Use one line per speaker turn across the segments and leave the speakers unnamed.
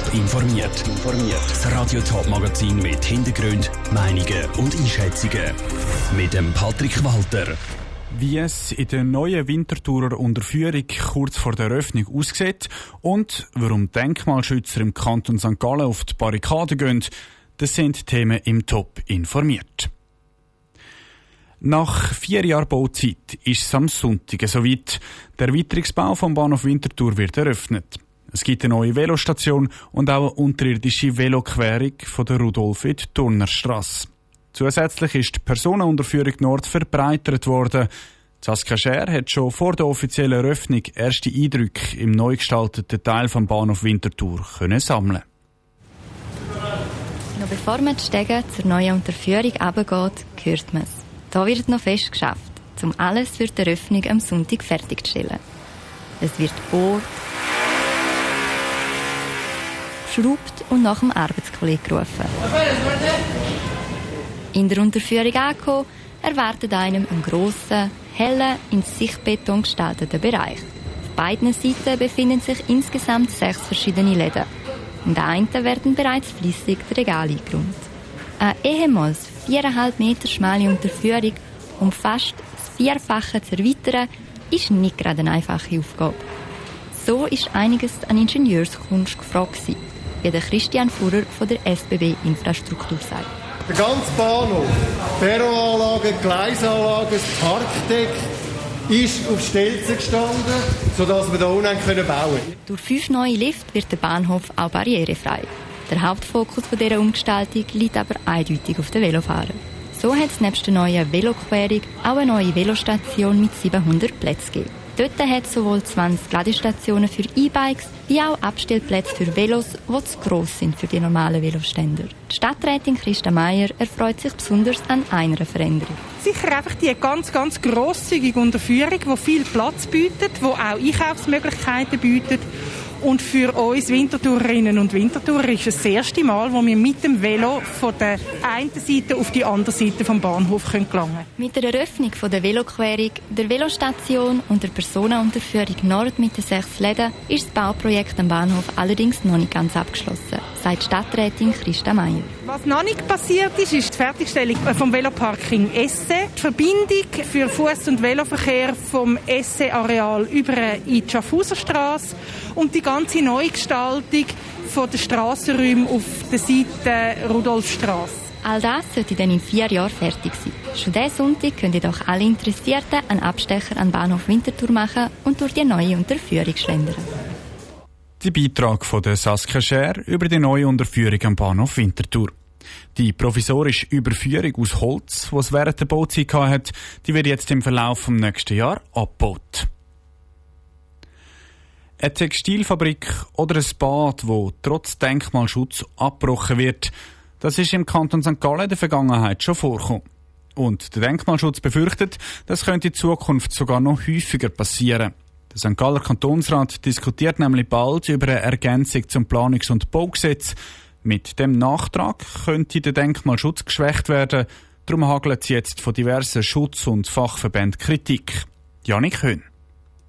Top informiert. Das Radio Top Magazin mit Hintergrund, Meinungen und Einschätzungen mit dem Patrick Walter.
Wie es in der neuen Wintertourer Unterführung kurz vor der Eröffnung aussieht und warum Denkmalschützer im Kanton St. Gallen auf die Barrikaden gehen, das sind Themen im Top informiert. Nach vier Jahren Bauzeit ist es am Sonntag soweit. Der Erweiterungsbau vom Bahnhof Winterthur wird eröffnet. Es gibt eine neue Velostation und auch eine unterirdische Veloquerung von der Rudolf in Turnerstrasse. Zusätzlich ist die Personenunterführung Nord verbreitert worden. Saskia Scher hat schon vor der offiziellen Eröffnung erste Eindrücke im neu gestalteten Teil vom Bahnhof Winterthur können sammeln.
Noch bevor man die Stege zur neuen Unterführung runtergeht, hört man es. Da wird noch fest geschafft, um alles für die Eröffnung am Sonntag fertigzustellen. Es wird bohrt, geschraubt und nach dem Arbeitskollegen gerufen. In der Unterführung angekommen, erwartet einem ein grosser, heller, in Sichtbeton gestalteter Bereich. Auf beiden Seiten befinden sich insgesamt sechs verschiedene Läden. In der einen werden bereits flüssig die Regale eingeräumt. Eine ehemals viereinhalb Meter schmale Unterführung um fast das Vierfache zu erweitern, ist nicht gerade eine einfache Aufgabe. So ist einiges an Ingenieurskunst gefragt wie der Christian Fuhrer von der SBB Infrastruktur sagt.
Der ganze Bahnhof, Perroanlage, Gleisanlage, das Parkdeck ist auf Stelzen gestanden, sodass wir hier unten bauen können.
Durch fünf neue Lifte wird der Bahnhof auch barrierefrei. Der Hauptfokus dieser Umgestaltung liegt aber eindeutig auf den Velofahrern. So hat es nebst der neuen Veloquerung auch eine neue Velostation mit 700 Plätzen gegeben. Dort hat es sowohl 20 Ladestationen für E-Bikes wie auch Abstellplätze für Velos, die zu gross sind für die normalen Veloständer. Die Stadträtin Christa Meier erfreut sich besonders an einer Veränderung.
Sicher einfach die ganz, ganz grosszügige Unterführung, die viel Platz bietet, die auch Einkaufsmöglichkeiten bietet und für uns Wintertourerinnen und Wintertourer ist es das erste Mal, wo wir mit dem Velo von der einen Seite auf die andere Seite vom Bahnhof gelangen können.
Mit der Eröffnung von der Veloquerung, der Velostation und der Personenunterführung Nord mit den sechs Läden ist das Bauprojekt am Bahnhof allerdings noch nicht ganz abgeschlossen, sagt Stadträtin Christa Meier.
Was noch nicht passiert ist, ist die Fertigstellung vom Veloparking Esse, die Verbindung für Fuß- und Veloverkehr vom Esse-Areal über in die Schaffhauserstraße und die ganze Neugestaltung von der Strassenräume auf der Seite Rudolfstrasse.
All das sollte dann in vier Jahren fertig sein. Schon diesen Sonntag können jedoch alle Interessierten einen Abstecher an Bahnhof Winterthur machen und durch die neue Unterführung schlendern.
Der Beitrag von der Saskia Scher über die neue Unterführung am Bahnhof Winterthur. Die provisorische Überführung aus Holz, die es während der Bauzeit hatte, die wird jetzt im Verlauf des nächsten Jahres abgebaut. Eine Textilfabrik oder ein Bad, wo trotz Denkmalschutz abgebrochen wird, das ist im Kanton St. Gallen in der Vergangenheit schon vorgekommen. Und der Denkmalschutz befürchtet, das könnte in Zukunft sogar noch häufiger passieren. Der St. Galler Kantonsrat diskutiert nämlich bald über eine Ergänzung zum Planungs- und Baugesetz. Mit dem Nachtrag könnte der Denkmalschutz geschwächt werden. Darum hagelt es jetzt von diversen Schutz- und Fachverbänden Kritik. Janik Höhn.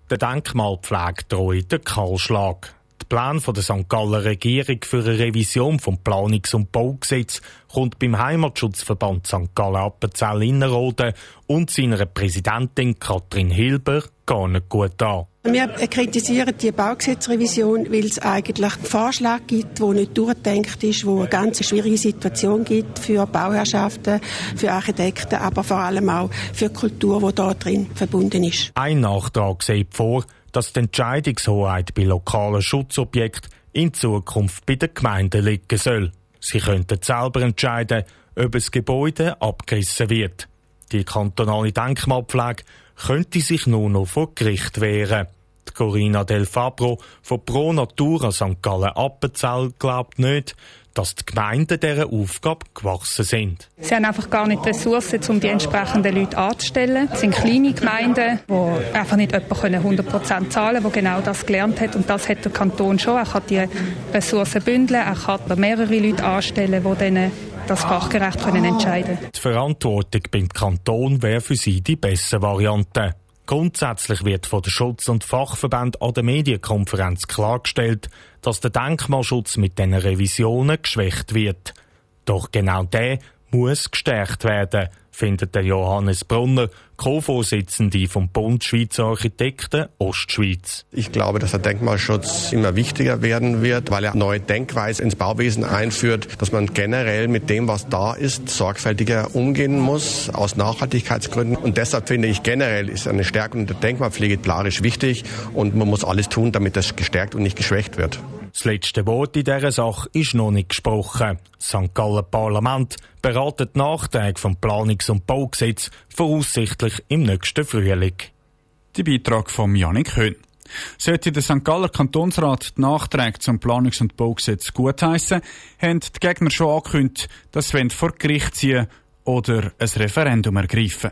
Der Denkmalpflege droht der Kahlschlag. Der Plan der St. Galler Regierung für eine Revision vom Planungs- und Baugesetz kommt beim Heimatschutzverband St. Gallen Appenzell Innerrhoden und seiner Präsidentin Katrin Hilber gar nicht gut an.
Wir kritisieren die Baugesetzrevision, weil es eigentlich einen Vorschlag gibt, der nicht durchdenkt ist, wo eine ganz schwierige Situation gibt für Bauherrschaften, für Architekten, aber vor allem auch für die Kultur, die da drin verbunden ist.
Ein Nachtrag sieht vor, dass die Entscheidungshoheit bei lokalen Schutzobjekten in Zukunft bei den Gemeinden liegen soll. Sie könnten selber entscheiden, ob ein Gebäude abgerissen wird. Die kantonale Denkmalpflege könnte sich nur noch vor Gericht wehren. Die Corinna Del Fabro von Pro Natura St. Gallen Appenzell glaubt nicht, dass die Gemeinden dieser Aufgabe gewachsen sind.
Sie haben einfach gar nicht Ressourcen, um die entsprechenden Leute anzustellen. Es sind kleine Gemeinden, die einfach nicht jemanden 100% zahlen können, der genau das gelernt hat. Und das hat der Kanton schon. Er kann die Ressourcen bündeln, er kann mehrere Leute anstellen, die dann das fachgerecht können entscheiden
Die Verantwortung beim Kanton wäre für sie die bessere Variante. Grundsätzlich wird von der Schutz- und Fachverband an der Medienkonferenz klargestellt, dass der Denkmalschutz mit diesen Revisionen geschwächt wird. Doch genau der muss gestärkt werden, findet der Johannes Brunner, Co-Vorsitzende vom Bund Schweizer Architekten Ostschweiz.
Ich glaube, dass der Denkmalschutz immer wichtiger werden wird, weil er neue Denkweise ins Bauwesen einführt, dass man generell mit dem, was da ist, sorgfältiger umgehen muss, aus Nachhaltigkeitsgründen. Und deshalb finde ich generell ist eine Stärkung der Denkmalpflege plarisch wichtig und man muss alles tun, damit das gestärkt und nicht geschwächt wird.
Das letzte Wort in dieser Sache ist noch nicht gesprochen. Das St. Gallen Parlament beratet Nachträge vom Planungs- und Baugesetz voraussichtlich im nächsten Frühling.
Der Beitrag von Janik Höhn. Sollte der St. Galler Kantonsrat die Nachträge zum Planungs- und Baugesetz gutheissen, haben die Gegner schon angekündigt, dass sie vor Gericht ziehen oder ein Referendum ergreifen.